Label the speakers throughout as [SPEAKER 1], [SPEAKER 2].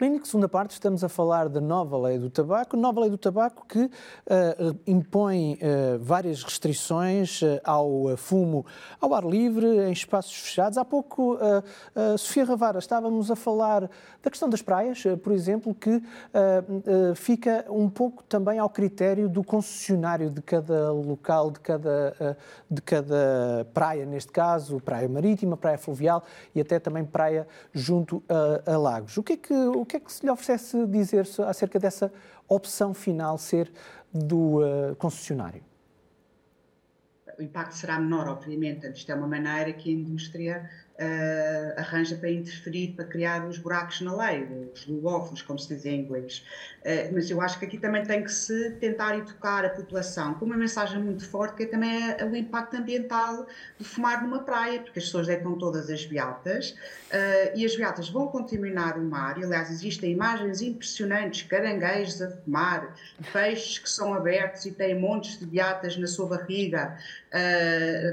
[SPEAKER 1] Clínico, segunda parte, estamos a falar da nova lei do tabaco, nova lei do tabaco que uh, impõe uh, várias restrições uh, ao fumo ao ar livre, em espaços fechados. Há pouco, Sofia Ravara, estávamos a falar da questão das praias, por exemplo, que fica um pouco também ao critério do concessionário de cada local, de cada, de cada praia, neste caso, praia marítima, praia fluvial e até também praia junto a, a lagos. O que, é que, o que é que se lhe oferece dizer acerca dessa opção final ser do uh, concessionário?
[SPEAKER 2] O impacto será menor, obviamente. Isto é uma maneira que a indústria uh, arranja para interferir, para criar os buracos na lei, os loopholes, como se diz em inglês. Uh, mas eu acho que aqui também tem que se tentar educar a população com uma mensagem muito forte, que é também é o impacto ambiental de fumar numa praia, porque as pessoas deitam todas as beatas uh, e as beatas vão contaminar o mar. E, aliás, existem imagens impressionantes, caranguejos a fumar, peixes que são abertos e têm montes de beatas na sua barriga,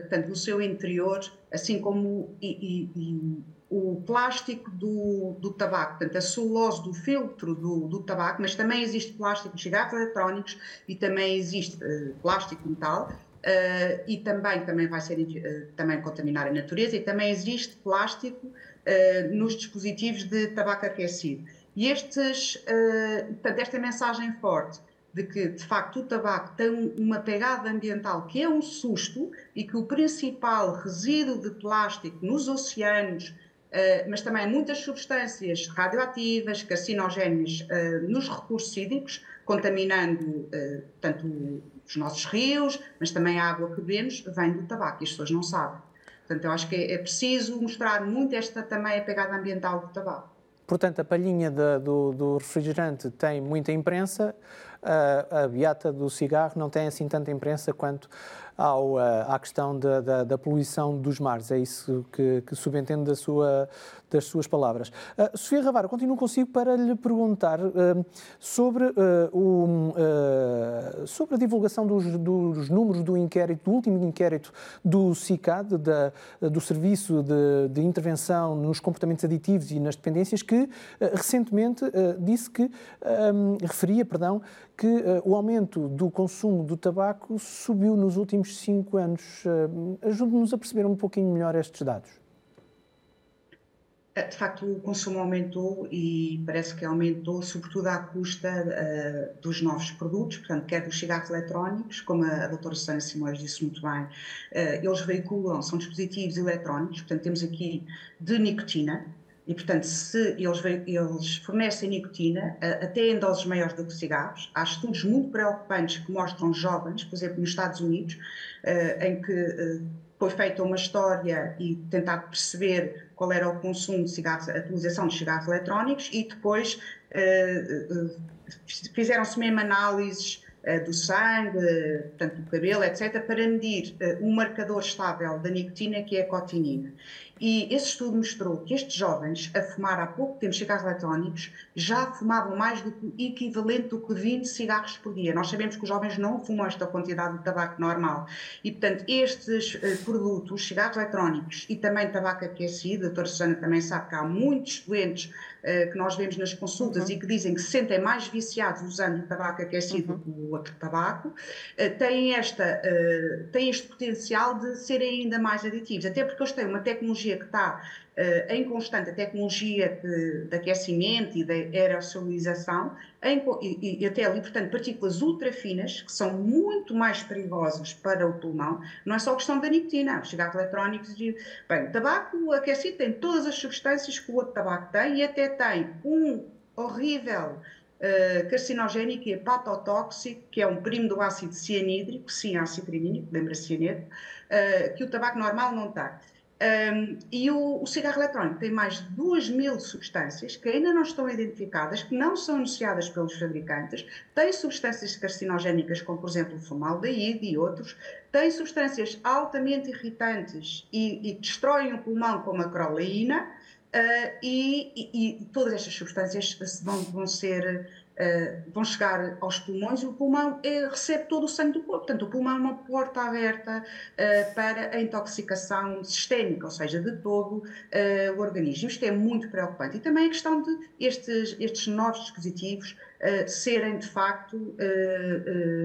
[SPEAKER 2] portanto, no seu interior assim como e, e, e o plástico do, do tabaco, portanto, a celulose do filtro do, do tabaco, mas também existe plástico de cigarros eletrónicos e também existe uh, plástico metal. Uh, e também, também vai ser uh, também contaminar a natureza e também existe plástico nos dispositivos de tabaco aquecido. E estes, portanto, esta mensagem forte de que, de facto, o tabaco tem uma pegada ambiental que é um susto e que o principal resíduo de plástico nos oceanos, uh, mas também muitas substâncias radioativas, carcinogéneas uh, nos recursos hídricos, contaminando uh, tanto os nossos rios, mas também a água que bebemos, vem do tabaco e as pessoas não sabem. Portanto, eu acho que é preciso mostrar muito esta também a pegada ambiental do tabaco.
[SPEAKER 1] Portanto, a palhinha de, do, do refrigerante tem muita imprensa, a, a beata do cigarro não tem assim tanta imprensa quanto ao, à questão da, da, da, poluição dos mares. É isso que, que subentende da sua, das suas palavras. Uh, Sofia Ravara, continuo consigo para lhe perguntar uh, sobre, uh, o, sobre a divulgação dos, dos, números do inquérito, do último inquérito do CICAD, da, do Serviço de, de, Intervenção nos Comportamentos Aditivos e nas Dependências, que recentemente disse que, um, referia, perdão, que o aumento do consumo do tabaco subiu nos últimos cinco anos. Ajude-nos a perceber um pouquinho melhor estes dados.
[SPEAKER 2] Eh, de facto, o consumo aumentou e parece que aumentou, sobretudo à custa uh, dos novos produtos, portanto, quer dos cigarros eletrónicos, como a, a doutora Susana Simões disse muito bem, uh, eles veiculam, são dispositivos eletrónicos, portanto, temos aqui de nicotina, e, portanto, se eles, eles fornecem nicotina, uh, até em doses maiores do que cigarros, há estudos muito preocupantes que mostram jovens, por exemplo, nos Estados Unidos, em que foi feita uma história e tentado perceber qual era o consumo de cigarros, a utilização de cigarros eletrónicos e depois fizeram-se mesmo análises do sangue, portanto do cabelo, etc., para medir um marcador estável da nicotina que é a cotinina. E esse estudo mostrou que estes jovens, a fumar há pouco tempo cigarros eletrónicos, já fumavam mais do que o equivalente do que 20 cigarros por dia. Nós sabemos que os jovens não fumam esta quantidade de tabaco normal. E, portanto, estes uh, produtos, cigarros eletrónicos e também tabaco aquecido, a doutora Susana também sabe que há muitos doentes uh, que nós vemos nas consultas uhum. e que dizem que se sentem mais viciados usando o tabaco aquecido uhum. do que o outro tabaco, uh, têm, esta, têm este potencial de serem ainda mais aditivos. Até porque eles têm uma tecnologia que está uh, em constante, a tecnologia de, de aquecimento e de aerosolização, em, e, e, até ali, portanto, partículas ultrafinas, que são muito mais perigosas para o pulmão, não é só questão da nicotina, os cigarros eletrónicos e... Bem, tabaco aquecido tem todas as substâncias que o outro tabaco tem e até tem um horrível Uh, carcinogénico e hepatotóxico, que é um primo do ácido cianídrico, sim, ácido cianídrico, lembra cianeto, uh, que o tabaco normal não tem. Um, e o, o, cigarro eletrónico tem mais de 2 mil substâncias que ainda não estão identificadas, que não são anunciadas pelos fabricantes, tem substâncias carcinogénicas, como por exemplo o formaldeíde e outros, tem substâncias altamente irritantes e, e destroem o pulmão, como a crolaína, uh, e, e, e, todas estas substâncias vão, vão ser uh, vão chegar aos pulmões e o pulmão é, recebe todo o sangue do corpo. Portanto, o pulmão é uma porta aberta uh, para a intoxicação sistémica, ou seja, de todo uh, o organismo. Isto é muito preocupante. E também a questão de estes, estes novos dispositivos serem, de facto,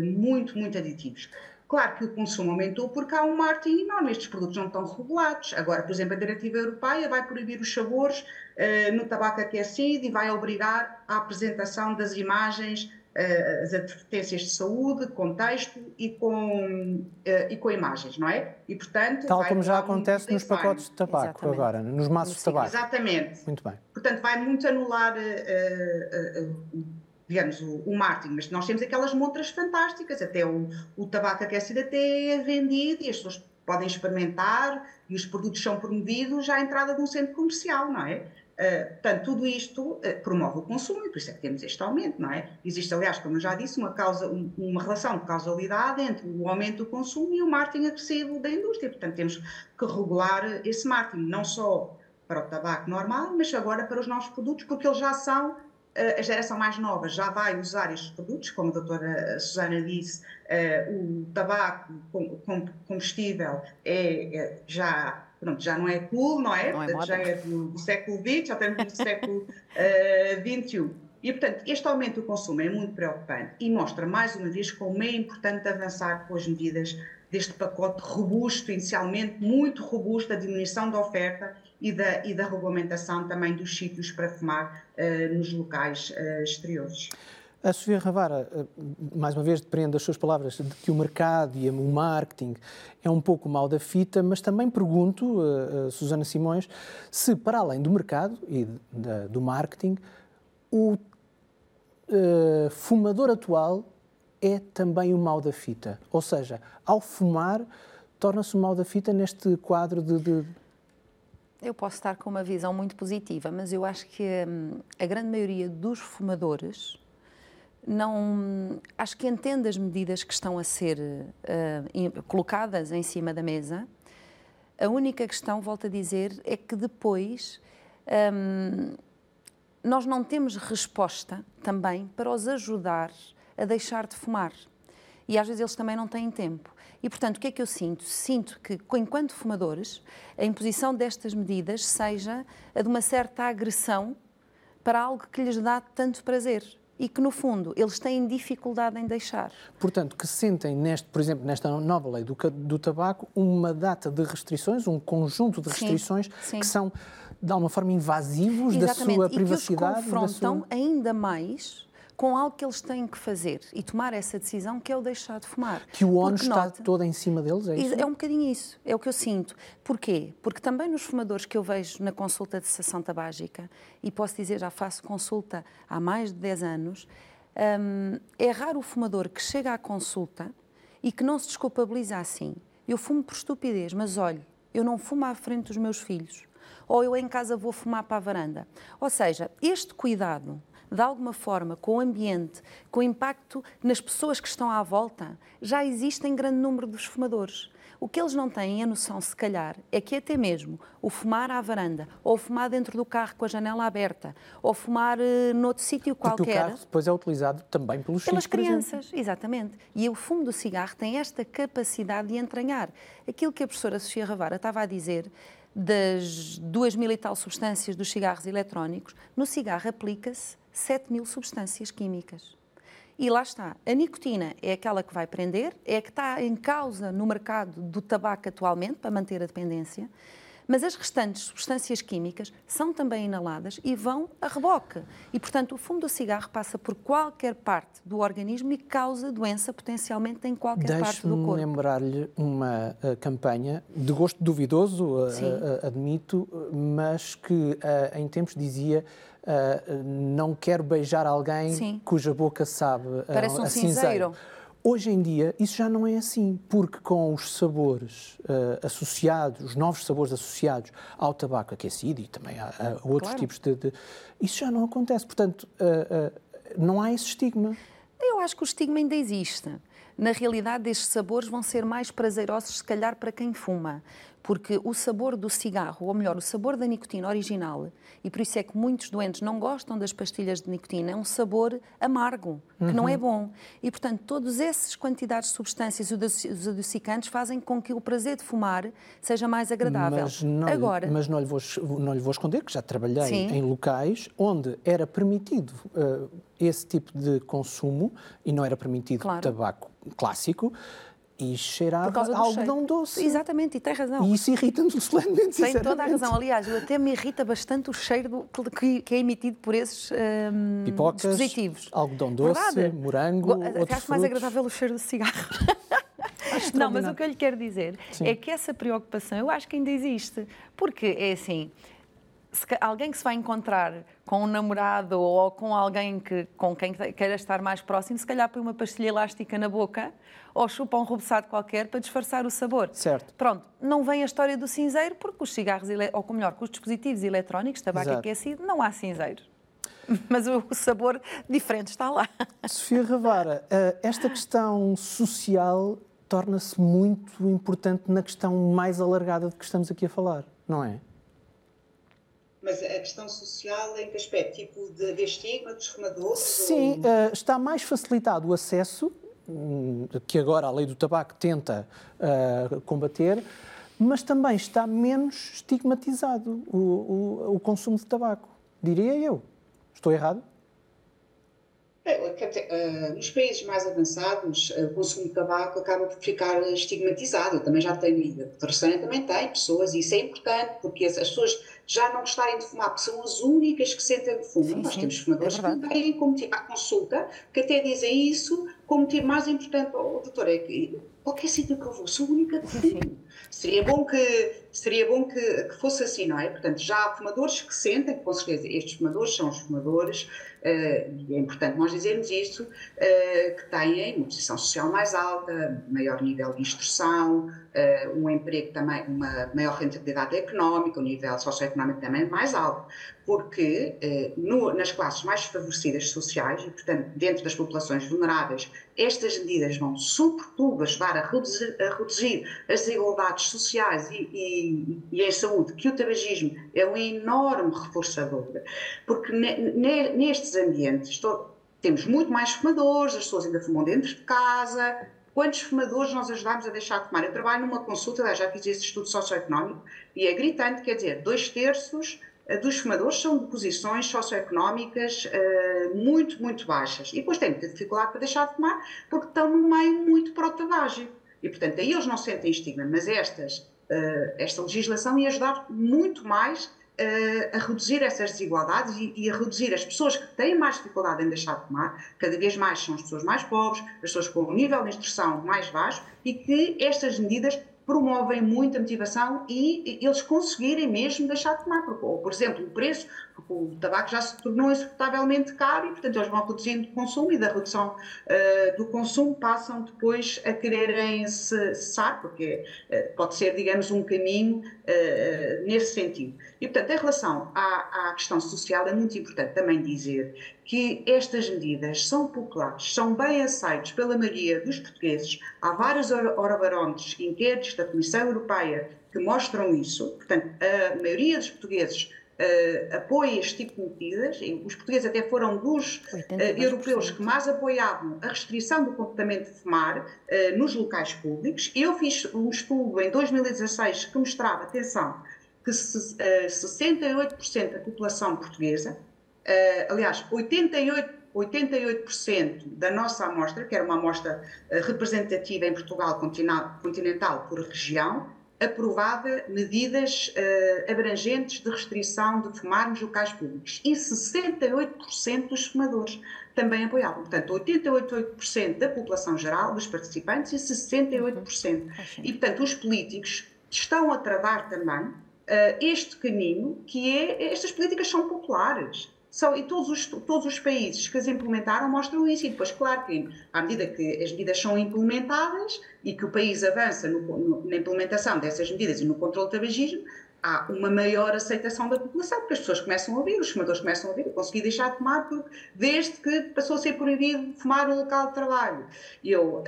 [SPEAKER 2] muito, muito aditivos. Claro que o consumo aumentou porque há um marketing enorme, estes produtos não estão regulados. Agora, por exemplo, a diretiva europeia vai proibir os sabores uh, no tabaco aquecido e vai obrigar a apresentação das imagens, uh, as advertências de saúde, com texto e com, uh, e com imagens, não é?
[SPEAKER 1] E, portanto... Tal como já acontece nos pacotes de tabaco Exatamente. agora, nos maços de tabaco.
[SPEAKER 2] Exatamente.
[SPEAKER 1] Muito bem.
[SPEAKER 2] Portanto, vai muito anular digamos, o, o marketing, mas nós temos aquelas montras fantásticas, até o, o tabaco aquecido até é vendido e as pessoas podem experimentar e os produtos são promovidos à entrada de um centro comercial, não é? Uh, portanto, tudo isto uh, promove o consumo e por isso é que temos este aumento, não é? Existe, aliás, como eu já disse, uma, causa, um, uma relação de causalidade entre o aumento do consumo e o marketing agressivo da indústria. Portanto, temos que regular esse marketing, não só para o tabaco normal, mas agora para os novos produtos, porque eles já são a geração mais nova já vai usar estes produtos, como a doutora Susana disse, o tabaco combustível é, é já, pronto, já não é cool, não é? Não é já é do, do, século XX, já estamos no século XXI. E, portanto, este aumento do consumo é muito preocupante e mostra, mais uma vez, como é importante avançar com as medidas deste pacote robusto, inicialmente muito robusto, da diminuição da oferta e da, e da regulamentação também dos sítios para fumar uh, nos locais uh, exteriores.
[SPEAKER 1] A Sofia Ravara, eh, mais uma vez, depende das suas palavras, de que o mercado e o marketing é um pouco mal da fita, mas também pergunto, uh, Susana Simões, se para além do mercado e do marketing, o uh, fumador atual é também o mal da fita. Ou seja, ao fumar, torna-se o mal da fita neste quadro de, de
[SPEAKER 3] eu posso estar com uma visão muito positiva, mas eu acho que hum, a grande maioria dos fumadores não acho que entende as medidas que estão a ser uh, colocadas em cima da mesa. A única questão, volto a dizer, é que depois um, nós não temos resposta também para os ajudar a deixar de fumar. E às vezes eles também não têm tempo. E, portanto, o que é que eu sinto? Sinto que, enquanto fumadores, a imposição destas medidas seja a de uma certa agressão para algo que lhes dá tanto prazer e que, no fundo, eles têm dificuldade em deixar.
[SPEAKER 1] Portanto, que sentem, neste, por exemplo, nesta nova lei do, do tabaco, uma data de restrições, um conjunto de restrições sim, sim. que são, de alguma forma, invasivos Exatamente. da sua privacidade.
[SPEAKER 3] E que os confrontam sua... ainda mais com algo que eles têm que fazer e tomar essa decisão que é o deixar de fumar.
[SPEAKER 1] Que o ONU está nota, todo em cima deles, é isso?
[SPEAKER 3] É um bocadinho isso, é o que eu sinto. Porquê? Porque também nos fumadores que eu vejo na consulta de cessação tabágica, e posso dizer, já faço consulta há mais de 10 anos, hum, é raro o fumador que chega à consulta e que não se desculpabiliza assim. Eu fumo por estupidez, mas olhe, eu não fumo à frente dos meus filhos. Ou eu em casa vou fumar para a varanda. Ou seja, este cuidado de alguma forma, com o ambiente, com o impacto nas pessoas que estão à volta, já existe em grande número dos fumadores. O que eles não têm a noção, se calhar, é que até mesmo o fumar à varanda, ou fumar dentro do carro com a janela aberta, ou fumar uh, noutro sítio qualquer. Porque
[SPEAKER 1] o carro depois é utilizado também pelos
[SPEAKER 3] Pelas
[SPEAKER 1] filhos,
[SPEAKER 3] crianças, exatamente. E o fumo do cigarro tem esta capacidade de entranhar. Aquilo que a professora Sofia Ravara estava a dizer, das duas mil e tal substâncias dos cigarros eletrónicos, no cigarro aplica-se 7 mil substâncias químicas. E lá está, a nicotina é aquela que vai prender, é a que está em causa no mercado do tabaco atualmente, para manter a dependência, mas as restantes substâncias químicas são também inaladas e vão a reboque. E, portanto, o fumo do cigarro passa por qualquer parte do organismo e causa doença potencialmente em qualquer parte do corpo.
[SPEAKER 1] lembrar-lhe uma uh, campanha de gosto duvidoso, uh, uh, admito, mas que em tempos dizia não quero beijar alguém Sim. cuja boca sabe
[SPEAKER 3] Parece um cinzeiro.
[SPEAKER 1] Hoje em dia isso já não é assim, porque com os sabores uh, associados, os novos sabores associados ao tabaco aquecido e também a, a outros claro. tipos de, de, Isso já não acontece. Portanto, uh, uh, não há esse estigma.
[SPEAKER 3] Eu acho que o estigma ainda existe. Na realidade, estes sabores vão ser mais prazerosos, se calhar, para quem fuma. Porque o sabor do cigarro, ou melhor, o sabor da nicotina original, e por isso é que muitos doentes não gostam das pastilhas de nicotina, é um sabor amargo, que uhum. não é bom. E, portanto, todas essas quantidades de substâncias e os adocicantes fazem com que o prazer de fumar seja mais agradável.
[SPEAKER 1] Mas não, Agora, mas não, lhe, vou, não lhe vou esconder que já trabalhei sim. em locais onde era permitido uh, esse tipo de consumo e não era permitido claro. tabaco clássico e cheirava a algodão cheiro. doce.
[SPEAKER 3] Exatamente, e tem razão.
[SPEAKER 1] E isso irrita-me solenemente,
[SPEAKER 3] Tem toda a razão. Aliás, até me irrita bastante o cheiro do, que, que, é emitido por esses um,
[SPEAKER 1] Pipocas,
[SPEAKER 3] dispositivos.
[SPEAKER 1] algodão doce, Verdade. morango,
[SPEAKER 3] Acho mais agradável o cheiro do cigarro. Não, mas o que eu lhe quero dizer Sim. é que essa preocupação eu acho que ainda existe. Porque é assim, alguém que se vai encontrar com um namorado ou com alguém que, com quem queira estar mais próximo, se calhar põe uma pastilha elástica na boca ou chupa um rubeçado qualquer para disfarçar o sabor.
[SPEAKER 1] Certo.
[SPEAKER 3] Pronto, não vem a história do cinzeiro porque os cigarros, ou melhor, com os dispositivos eletrónicos, tabaco Exato. aquecido, não há cinzeiro. Mas o sabor diferente está lá.
[SPEAKER 1] Sofia Ravara, eh, esta questão social torna-se muito importante na questão mais alargada de que estamos aqui a falar, não é?
[SPEAKER 2] Mas a questão social em que aspecto? Tipo de, de estigma dos fumadores?
[SPEAKER 1] Sim, ou... uh, está mais facilitado o acesso, um, que agora a lei do tabaco tenta uh, combater, mas também está menos estigmatizado o, o, o consumo de tabaco, diria eu. Estou errado?
[SPEAKER 2] É, uh, nos países mais avançados, uh, o consumo de tabaco acaba por ficar estigmatizado. Eu também já tenho, a doutora também tem pessoas, e isso é importante, porque as, as pessoas já não gostarem de fumar, porque são as únicas que sentem que fumam. Sim, Nós sim, temos fumadores é que têm como motivo à consulta, que até dizem isso como motivo mais importante. Oh, doutor, é que qualquer sítio que eu vou, sou a única que fumo. Seria bom que, seria bom que, que, fosse assim, não é? Portanto, já há fumadores que sentem, com certeza, estes fumadores são os fumadores, uh, é importante nós dizermos isto, uh, que têm uma posição social mais alta, maior nível de instrução, uh, um emprego também, uma maior rentabilidade económica, um nível socioeconómico também mais alto, porque no, nas classes mais desfavorecidas sociais, e portanto dentro das populações vulneráveis, estas medidas vão sobretudo ajudar a reduzir, a reduzir as desigualdades sociais e, e, e, em saúde, que o tabagismo é um enorme reforçador, porque ne, ne, nestes ambientes estou, temos muito mais fumadores, as pessoas ainda fumam dentro de casa, Quantos fumadores nós ajudamos a deixar de fumar? Eu trabalho numa consulta, já fiz esse estudo socioeconómico, e é gritante, quer dizer, dois terços eh, dos fumadores são de posições socioeconómicas uh, muito, muito baixas. E depois têm dificuldade para deixar de fumar porque estão num meio muito protabágico. E, portanto, aí eles não sentem estigma, mas estas, uh, esta legislação ia ajudar muito mais uh, a reduzir essas desigualdades e, e, a reduzir as pessoas que têm mais dificuldade em deixar de fumar, cada vez mais são as pessoas mais pobres, as pessoas com um nível de instrução mais baixo, e que estas medidas promovem muito a motivação e eles conseguirem mesmo deixar de fumar. Porque, ou, por exemplo, o preço, porque o tabaco já se tornou insuportavelmente caro e, portanto, eles vão reduzindo o consumo e da redução uh, do consumo passam depois a quererem cessar, porque uh, pode ser, digamos, um caminho uh, nesse sentido. E, portanto, em relação à, à questão social, é muito importante também dizer que estas medidas são populares, são bem aceitas pela maioria dos portugueses. Há vários orobarómetros, inquéritos da Comissão Europeia que mostram isso. Portanto, a maioria dos portugueses uh, apoia este tipo de medidas. Os portugueses até foram dos uh, europeus que mais apoiavam a restrição do comportamento de fumar uh, nos locais públicos. Eu fiz um estudo em 2016 que mostrava, atenção, que 68% da população portuguesa Uh, aliás, 88, 88% da nossa amostra, que era uma amostra uh, representativa em Portugal continental por região, aprovava medidas uh, abrangentes de restrição de fumar nos locais públicos. E 68% dos fumadores também apoiavam. Portanto, 88% da população geral, dos participantes, e 68%. Uhum. E, portanto, os políticos estão a travar também uh, este caminho, que é, estas políticas são populares. São, e todos os, todos os países que as implementaram mostram isso. E depois, claro que, à medida que as medidas são implementadas e que o país avança no, no, na implementação dessas medidas e no controle do tabagismo, há uma maior aceitação da população, porque as pessoas começam a ouvir, os fumadores começam a ouvir, eu consegui deixar de fumar porque, desde que passou a ser proibido fumar no local de trabalho. Eu, uh,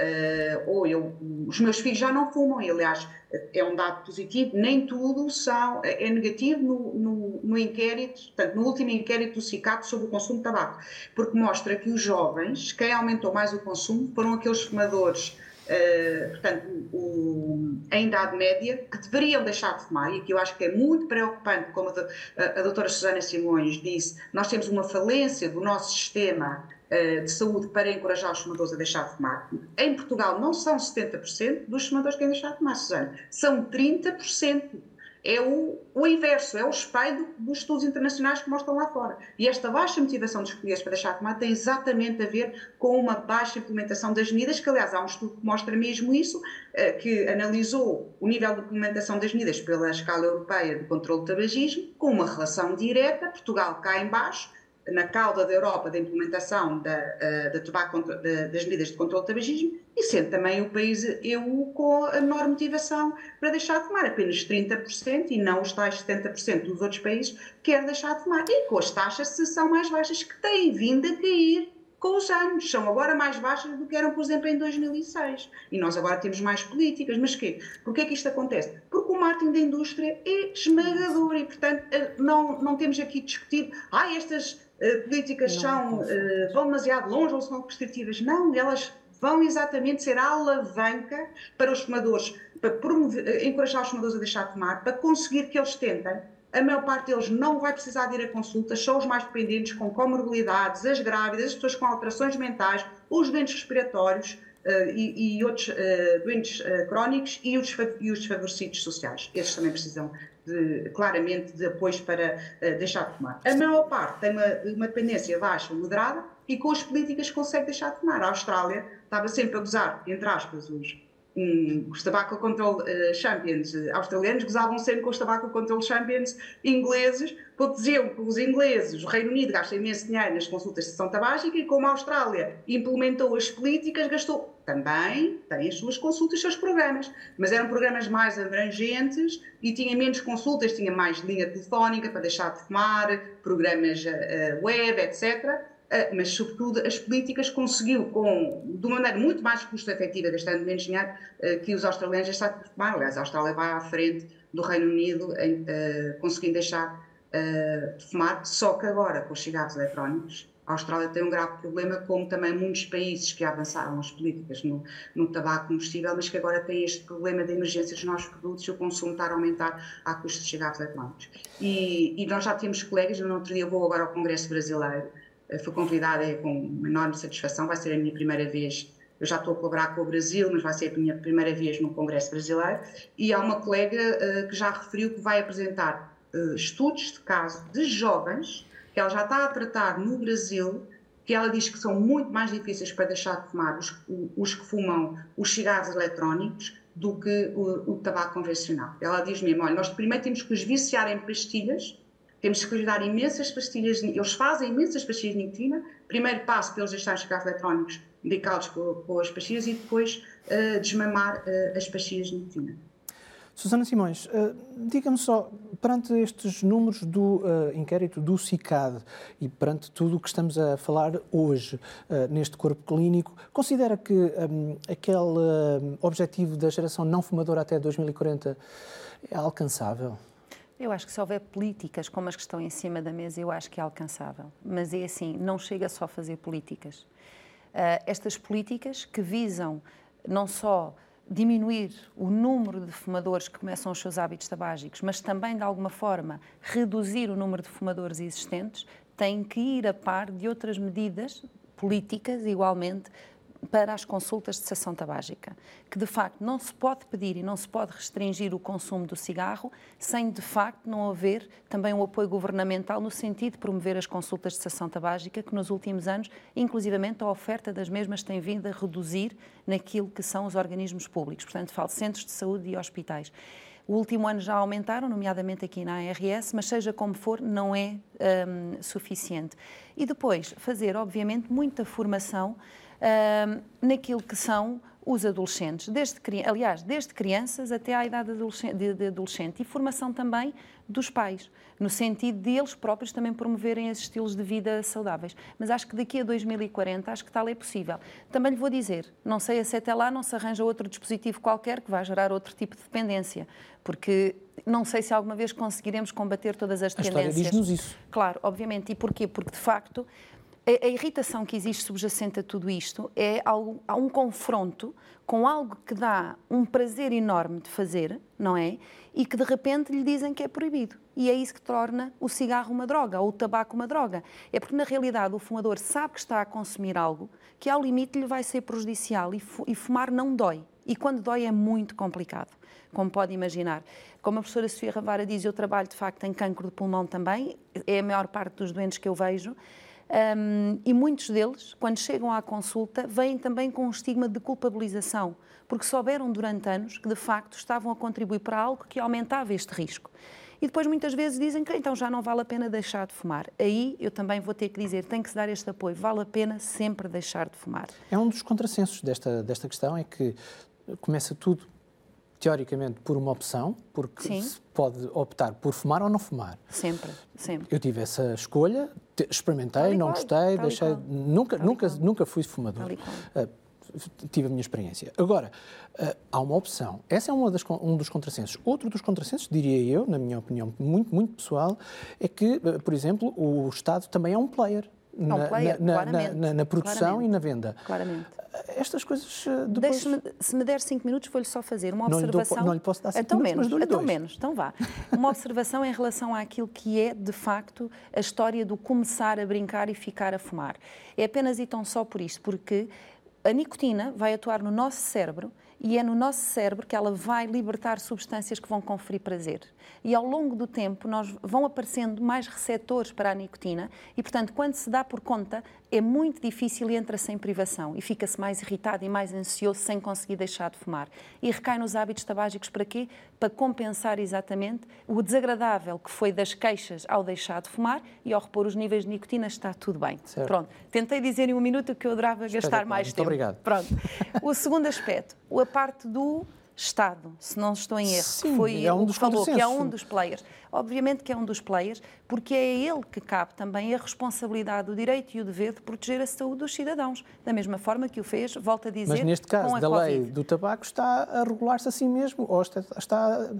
[SPEAKER 2] ou eu, os meus filhos já não fumam, e aliás é um dado positivo, nem tudo são, é negativo no, no, no inquérito, portanto, no último inquérito do CICAP sobre o consumo de tabaco, porque mostra que os jovens, quem aumentou mais o consumo, foram aqueles fumadores Uh, portanto, o, em idade média, que deveriam deixar de fumar, e aqui eu acho que é muito preocupante, como a, a, doutora Susana Simões disse, nós temos uma falência do nosso sistema uh, de saúde para encorajar os fumadores a deixar de fumar. Em Portugal não são 70% dos fumadores que querem deixar de fumar, Susana, são 30% é o, o inverso, é o espelho dos estudos internacionais que mostram lá fora. E esta baixa motivação dos portugueses para deixar de fumar tem exatamente a ver com uma baixa implementação das medidas, que aliás há um estudo que mostra mesmo isso, eh, que analisou o nível de implementação das medidas pela escala europeia de controle do tabagismo, com uma relação direta, Portugal cá em baixo, na cauda da Europa da implementação da, uh, da tabaco, da, das medidas de controle do tabagismo e sendo também o país EU com a menor motivação para deixar de fumar, apenas 30% e não os tais 70% dos outros países querem deixar de fumar. E com as taxas de são mais baixas que têm vindo a cair com os anos, são agora mais baixas do que eram, por exemplo, em 2006. E nós agora temos mais políticas. Mas quê? Porquê é que isto acontece? Porque o marketing da indústria é esmagador e, portanto, eh, não, não temos aqui discutido, ah, estas uh, políticas são, uh, vão demasiado longe ou são restritivas. Não, elas vão exatamente ser a alavanca para os fumadores, para promover, eh, encorajar os fumadores a deixar de fumar, para conseguir que eles tentem. A maior parte deles não vai precisar de ir a consultas, são os mais dependentes, com comorbilidades, as grávidas, as pessoas com alterações mentais, os doentes respiratórios, Uh, e, e, outros uh, doentes uh, crónicos e os, e os desfavorecidos sociais. Esses também precisam de, claramente de apoios para uh, deixar de fumar. A maior parte tem uma, uma dependência baixa moderada e com as políticas consegue deixar de fumar. A Austrália estava sempre a gozar, entre aspas, os, os Tobacco Control uh, Champions australianos gozavam sempre com os Tobacco Control Champions ingleses, porque diziam que os ingleses, o Reino Unido, gastam imenso dinheiro nas consultas de sessão tabágica e como a Austrália implementou as políticas, gastou também tem as suas consultas, os seus programas, mas eram programas mais abrangentes e tinha menos consultas, tinha mais linha telefónica para deixar de fumar, programas uh, web, etc. Uh, mas, sobretudo, as políticas conseguiu, com, de uma maneira muito mais custo-efetiva, gastando menos dinheiro, uh, que os australianos deixaram de fumar. Aliás, a Austrália vai à frente do Reino Unido, em, conseguindo deixar de fumar, só que agora, com os cigarros eletrónicos, a Austrália tem um grave problema, como também muitos países que avançaram as políticas no, no tabaco combustível, mas que agora têm este problema de emergência dos nossos produtos e o consumo estar a aumentar à custa de cigarros eletrônicos. E, e, nós já temos colegas, no outro dia vou agora ao Congresso Brasileiro, fui convidada com uma enorme satisfação, vai ser a minha primeira vez eu já estou a colaborar com o Brasil, mas vai ser a minha primeira vez no Congresso Brasileiro, e há uma colega uh, que já referiu que vai apresentar uh, estudos de caso de jovens que ela já está a tratar no Brasil, que ela diz que são muito mais difíceis para deixar de fumar os, os que fumam os cigarros eletrónicos do que o, o, tabaco convencional. Ela diz mesmo, olha, nós primeiro temos que os viciar em pastilhas, temos que lhes dar imensas pastilhas, eles fazem imensas pastilhas de nicotina, primeiro passo para eles deixarem os cigarros eletrónicos medicados com, com as pastilhas e depois uh, desmamar uh, as pastilhas de nicotina.
[SPEAKER 1] Susana Simões, uh, diga-me só, perante estes números do uh, inquérito do CICAD e perante tudo o que estamos a falar hoje uh, neste corpo clínico, considera que um, aquele objetivo da geração não fumadora até 2040 é alcançável?
[SPEAKER 3] Eu acho que se houver políticas como as que estão em cima da mesa, eu acho que é alcançável. Mas é assim, não chega só a fazer políticas. estas políticas que visam não só diminuir o número de fumadores que começam os seus hábitos tabágicos, mas também, de alguma forma, reduzir o número de fumadores existentes, tem que ir a par de outras medidas políticas, igualmente, para as consultas de cessação tabágica, que de facto não se pode pedir e não se pode restringir o consumo do cigarro sem de facto não haver também um apoio governamental no sentido de promover as consultas de cessação tabágica, que nos últimos anos, inclusivamente a oferta das mesmas tem vindo a reduzir naquilo que são os organismos públicos, portanto falo centros de saúde e hospitais. O último ano já aumentaram, nomeadamente aqui na ARS, mas seja como for, não é um, suficiente. E depois, fazer, obviamente, muita formação naquilo que são os adolescentes, desde, aliás, desde crianças até à idade de, adolescente, e formação também dos pais, no sentido de eles próprios também promoverem esses estilos de vida saudáveis. Mas acho que daqui a 2040, acho que tal é possível. Também lhe vou dizer, não sei se até lá não se arranja outro dispositivo qualquer que vai gerar outro tipo de dependência, porque não sei se alguma vez conseguiremos combater todas as tendências. A
[SPEAKER 1] diz-nos isso.
[SPEAKER 3] Claro, obviamente. E porquê? Porque, de facto, a, a, irritação que existe subjacente a tudo isto é algo, há um confronto com algo que dá um prazer enorme de fazer, não é? E que de repente lhe dizem que é proibido. E é isso que torna o cigarro uma droga ou o tabaco uma droga. É porque na realidade o fumador sabe que está a consumir algo que ao limite lhe vai ser prejudicial e, fumar não dói. E quando dói é muito complicado, como pode imaginar. Como a professora Sofia Ravara diz, eu trabalho de facto em cancro de pulmão também, é a maior parte dos doentes que eu vejo. Um, e muitos deles, quando chegam à consulta, vêm também com um estigma de culpabilização, porque souberam durante anos que de facto estavam a contribuir para algo que aumentava este risco. E depois muitas vezes dizem que então já não vale a pena deixar de fumar. Aí eu também vou ter que dizer, tem que se dar este apoio, vale a pena sempre deixar de fumar.
[SPEAKER 1] É um dos contrassensos desta, desta questão, é que começa tudo teoricamente por uma opção, porque Sim. se pode optar por fumar ou não fumar.
[SPEAKER 3] Sempre, sempre.
[SPEAKER 1] Eu tive essa escolha, experimentei, não gostei, deixei, nunca, nunca, nunca fui fumador. Uh, tive a minha experiência. Agora, uh, há uma opção. Essa é uma das, um dos contrassensos. Outro dos contrassensos, diria eu, na minha opinião muito, muito pessoal, é que, uh, por exemplo, o Estado também é um player.
[SPEAKER 3] Na, um player,
[SPEAKER 1] na, na, na, produção
[SPEAKER 3] claramente,
[SPEAKER 1] e na venda.
[SPEAKER 3] Claramente
[SPEAKER 1] estas coisas eh, depois...
[SPEAKER 3] -me, se me der cinco minutos, vou-lhe só fazer uma não observação...
[SPEAKER 1] Lhe dou, não lhe posso dar cinco
[SPEAKER 3] então
[SPEAKER 1] minutos,
[SPEAKER 3] menos, Então
[SPEAKER 1] dois.
[SPEAKER 3] menos, então vá. Uma observação em relação àquilo que é, de facto, a história do começar a brincar e ficar a fumar. É apenas e tão só por isto, porque a nicotina vai atuar no nosso cérebro e é no nosso cérebro que ela vai libertar substâncias que vão conferir prazer. E ao longo do tempo nós vão aparecendo mais receptores para a nicotina e, portanto, quando se dá por conta, é muito difícil e entra sem privação e fica-se mais irritado e mais ansioso sem conseguir deixar de fumar. E recai nos hábitos tabágicos para quê? Para compensar exatamente o desagradável que foi das queixas ao deixar de fumar e ao repor os níveis de nicotina está tudo bem.
[SPEAKER 1] Certo.
[SPEAKER 3] Pronto. Tentei dizer em um minuto que eu adorava gastar mais
[SPEAKER 1] muito
[SPEAKER 3] tempo.
[SPEAKER 1] Obrigado.
[SPEAKER 3] Pronto. O segundo aspecto, a parte do Estado, se não estou em erro,
[SPEAKER 1] Sim,
[SPEAKER 3] foi
[SPEAKER 1] é um
[SPEAKER 3] o que falou, que é um dos players. Obviamente que é um dos players, porque é ele que cabe também a responsabilidade, o direito e o dever de proteger a saúde dos cidadãos, da mesma forma que o fez, volto a dizer,
[SPEAKER 1] Mas neste caso da
[SPEAKER 3] COVID.
[SPEAKER 1] lei do tabaco está a regular-se a si mesmo, ou está, está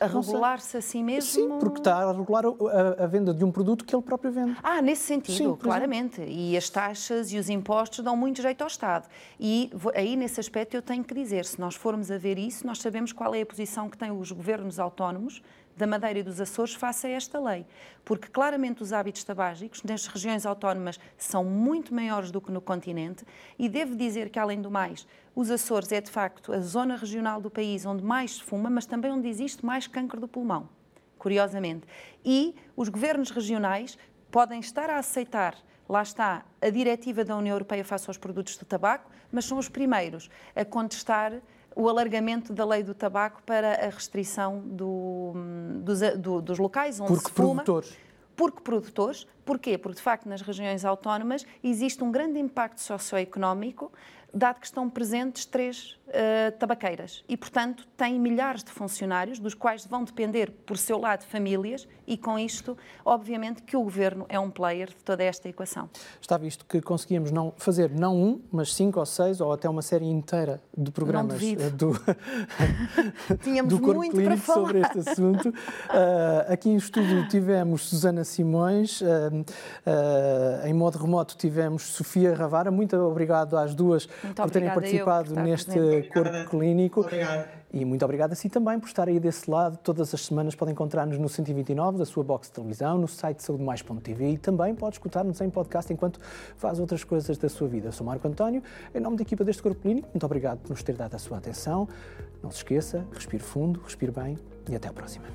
[SPEAKER 3] a regular-se a si mesmo?
[SPEAKER 1] Sim, porque está a regular a, a, venda de um produto que ele próprio vende.
[SPEAKER 3] Ah, nesse sentido, Sim, claramente. E as taxas e os impostos dão muito jeito ao Estado. E aí, nesse aspecto, eu tenho que dizer, se nós formos a ver isso, nós sabemos qual é a posição que têm os governos autónomos da Madeira e dos Açores face a esta lei. Porque claramente os hábitos tabágicos nas regiões autónomas são muito maiores do que no continente e devo dizer que, além do mais, os Açores é de facto a zona regional do país onde mais se fuma, mas também onde existe mais cancro do pulmão, curiosamente. E os governos regionais podem estar a aceitar lá está a diretiva da União Europeia face aos produtos do tabaco, mas são os primeiros a contestar o alargamento da lei do tabaco para a restrição do, dos, do, dos locais onde
[SPEAKER 1] Porque
[SPEAKER 3] se fuma.
[SPEAKER 1] Produtores.
[SPEAKER 3] Porque produtores. Porquê? Porque, de facto, nas regiões autónomas existe um grande impacto socioeconómico dado que estão presentes três uh, tabaqueiras e, portanto, têm milhares de funcionários, dos quais vão depender, por seu lado, famílias, e com isto, obviamente, que o governo é um player de toda esta equação.
[SPEAKER 1] Está visto que conseguíamos não fazer não um, mas cinco ou seis, ou até uma série inteira de programas
[SPEAKER 3] eh,
[SPEAKER 1] do,
[SPEAKER 3] Tínhamos
[SPEAKER 1] do Corpo
[SPEAKER 3] muito
[SPEAKER 1] Clínico
[SPEAKER 3] para
[SPEAKER 1] sobre este assunto. Uh, aqui em estúdio tivemos Susana Simões, uh, em modo remoto tivemos Sofia Ravara. Muito obrigado às duas
[SPEAKER 3] muito
[SPEAKER 1] por terem participado neste
[SPEAKER 3] presente.
[SPEAKER 1] corpo clínico.
[SPEAKER 2] Obrigado.
[SPEAKER 1] E muito obrigado a si também por estar aí desse lado. Todas as semanas podem encontrar-nos no 129 da sua box de televisão, no site saudemais.tv e também pode escutar-nos em podcast enquanto faz outras coisas da sua vida. Eu sou Marco António, em nome da equipa deste corpo clínico, muito obrigado por nos ter dado a sua atenção. Não se esqueça, respire fundo, respire bem e até à próxima.